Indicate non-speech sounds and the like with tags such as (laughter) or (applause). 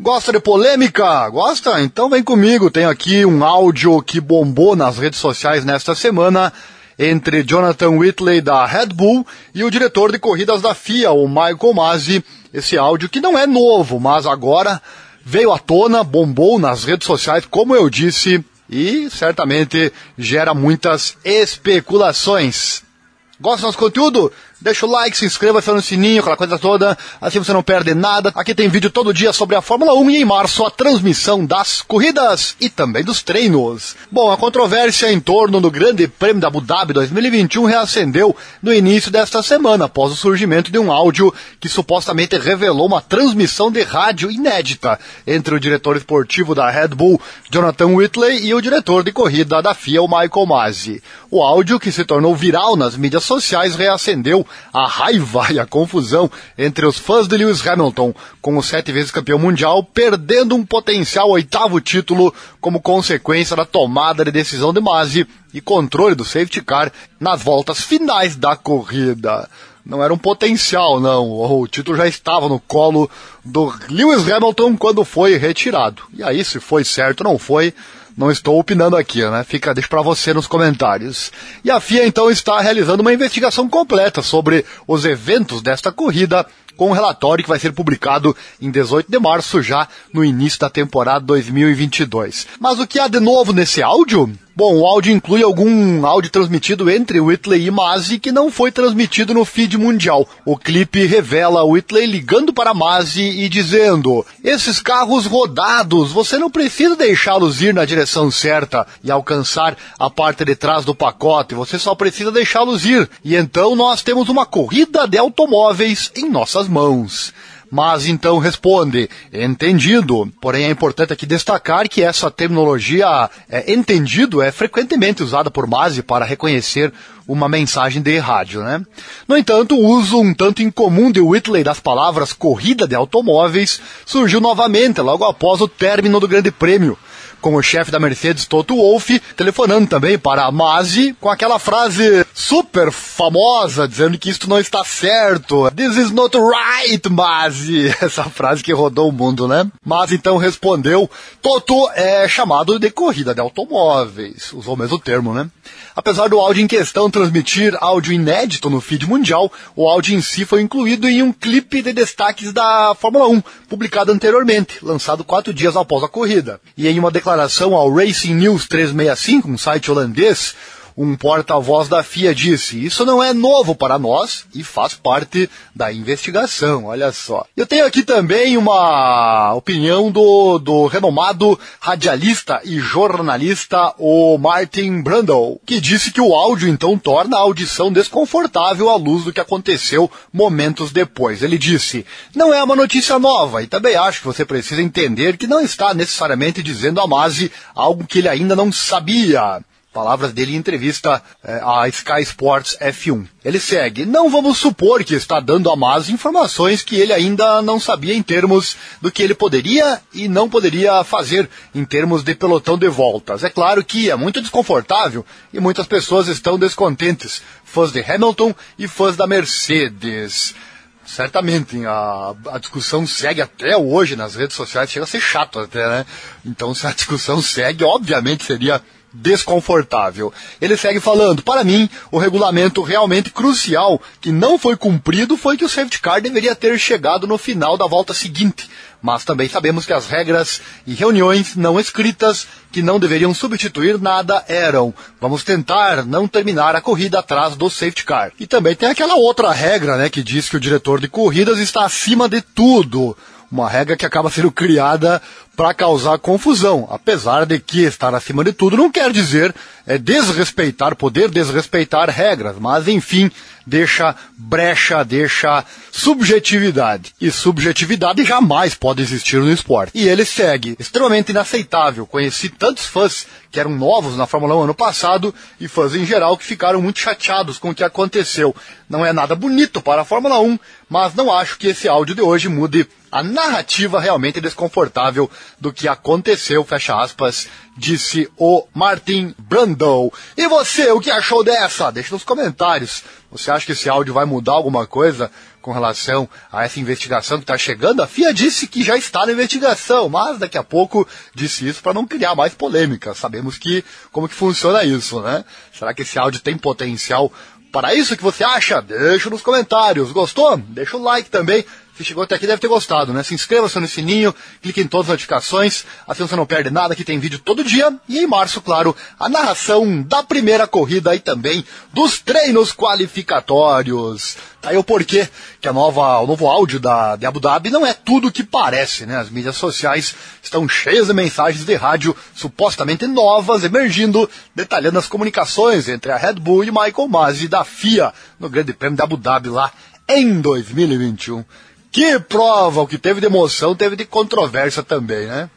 Gosta de polêmica? Gosta? Então vem comigo. Tenho aqui um áudio que bombou nas redes sociais nesta semana entre Jonathan Whitley da Red Bull e o diretor de corridas da FIA, o Michael Masi. Esse áudio que não é novo, mas agora veio à tona, bombou nas redes sociais, como eu disse, e certamente gera muitas especulações. Gosta do nosso conteúdo? Deixa o like, se inscreva, aciona no sininho, aquela coisa toda, assim você não perde nada. Aqui tem vídeo todo dia sobre a Fórmula 1 e em março a transmissão das corridas e também dos treinos. Bom, a controvérsia em torno do Grande Prêmio da Abu Dhabi 2021 reacendeu no início desta semana, após o surgimento de um áudio que supostamente revelou uma transmissão de rádio inédita entre o diretor esportivo da Red Bull, Jonathan Whitley, e o diretor de corrida da FIA, o Michael Masi. O áudio, que se tornou viral nas mídias sociais, reacendeu a raiva e a confusão entre os fãs de Lewis Hamilton, com o sete vezes campeão mundial, perdendo um potencial oitavo título como consequência da tomada de decisão de Masi e controle do safety car nas voltas finais da corrida. Não era um potencial, não. O título já estava no colo do Lewis Hamilton quando foi retirado. E aí, se foi certo ou não foi, não estou opinando aqui, né? Fica, deixa para você nos comentários. E a FIA então está realizando uma investigação completa sobre os eventos desta corrida, com um relatório que vai ser publicado em 18 de março, já no início da temporada 2022. Mas o que há de novo nesse áudio? Bom, o áudio inclui algum áudio transmitido entre Whitley e Masi que não foi transmitido no feed mundial. O clipe revela Whitley ligando para Masi e dizendo: Esses carros rodados, você não precisa deixá-los ir na direção certa e alcançar a parte de trás do pacote, você só precisa deixá-los ir. E então nós temos uma corrida de automóveis em nossas mãos. Mas então responde, entendido. Porém é importante aqui destacar que essa terminologia é, entendido é frequentemente usada por Masi para reconhecer uma mensagem de rádio, né? No entanto, o uso um tanto incomum de Whitley das palavras corrida de automóveis surgiu novamente logo após o término do Grande Prêmio, com o chefe da Mercedes, Toto Wolff, telefonando também para a com aquela frase super famosa, dizendo que isto não está certo. This is not right, Masi. (laughs) Essa frase que rodou o mundo, né? Masi então respondeu, Toto é chamado de corrida de automóveis. Usou o mesmo termo, né? Apesar do áudio em questão transmitir áudio inédito no feed mundial, o áudio em si foi incluído em um clipe de destaques da Fórmula 1, publicado anteriormente, lançado quatro dias após a corrida. E em uma declaração ao Racing News 365, um site holandês, um porta-voz da FIA disse: Isso não é novo para nós e faz parte da investigação. Olha só. Eu tenho aqui também uma opinião do, do renomado radialista e jornalista, o Martin Brundle, que disse que o áudio então torna a audição desconfortável à luz do que aconteceu momentos depois. Ele disse: Não é uma notícia nova e também acho que você precisa entender que não está necessariamente dizendo a Masi algo que ele ainda não sabia. Palavras dele em entrevista é, à Sky Sports F1. Ele segue: Não vamos supor que está dando a Mas informações que ele ainda não sabia em termos do que ele poderia e não poderia fazer em termos de pelotão de voltas. É claro que é muito desconfortável e muitas pessoas estão descontentes, fãs de Hamilton e fãs da Mercedes. Certamente, a, a discussão segue até hoje nas redes sociais, chega a ser chato até, né? Então, se a discussão segue, obviamente seria desconfortável. Ele segue falando: para mim, o regulamento realmente crucial que não foi cumprido foi que o safety car deveria ter chegado no final da volta seguinte. Mas também sabemos que as regras e reuniões não escritas que não deveriam substituir nada eram: vamos tentar não terminar a corrida atrás do safety car. E também tem aquela outra regra, né, que diz que o diretor de corridas está acima de tudo uma regra que acaba sendo criada para causar confusão, apesar de que estar acima de tudo não quer dizer é, desrespeitar, poder desrespeitar regras, mas enfim, deixa brecha, deixa subjetividade. E subjetividade jamais pode existir no esporte. E ele segue, extremamente inaceitável. Conheci tantos fãs que eram novos na Fórmula 1 ano passado e fãs em geral que ficaram muito chateados com o que aconteceu. Não é nada bonito para a Fórmula 1, mas não acho que esse áudio de hoje mude a narrativa realmente desconfortável do que aconteceu, fecha aspas, disse o Martin Brandon. E você, o que achou dessa? Deixe nos comentários. Você acha que esse áudio vai mudar alguma coisa com relação a essa investigação que está chegando. A FIA disse que já está na investigação, mas daqui a pouco disse isso para não criar mais polêmica. Sabemos que como que funciona isso, né? Será que esse áudio tem potencial para isso que você acha? Deixa nos comentários. Gostou? Deixa o like também. Se chegou até aqui deve ter gostado, né? Se inscreva-se no sininho, clique em todas as notificações, assim você não perde nada, que tem vídeo todo dia. E em março, claro, a narração da primeira corrida e também dos treinos qualificatórios. Tá aí o porquê que a nova, o novo áudio da, de Abu Dhabi não é tudo o que parece, né? As mídias sociais estão cheias de mensagens de rádio supostamente novas emergindo, detalhando as comunicações entre a Red Bull e Michael Masi da FIA no Grande Prêmio de Abu Dhabi lá em 2021. Que prova! O que teve de emoção teve de controvérsia também, né?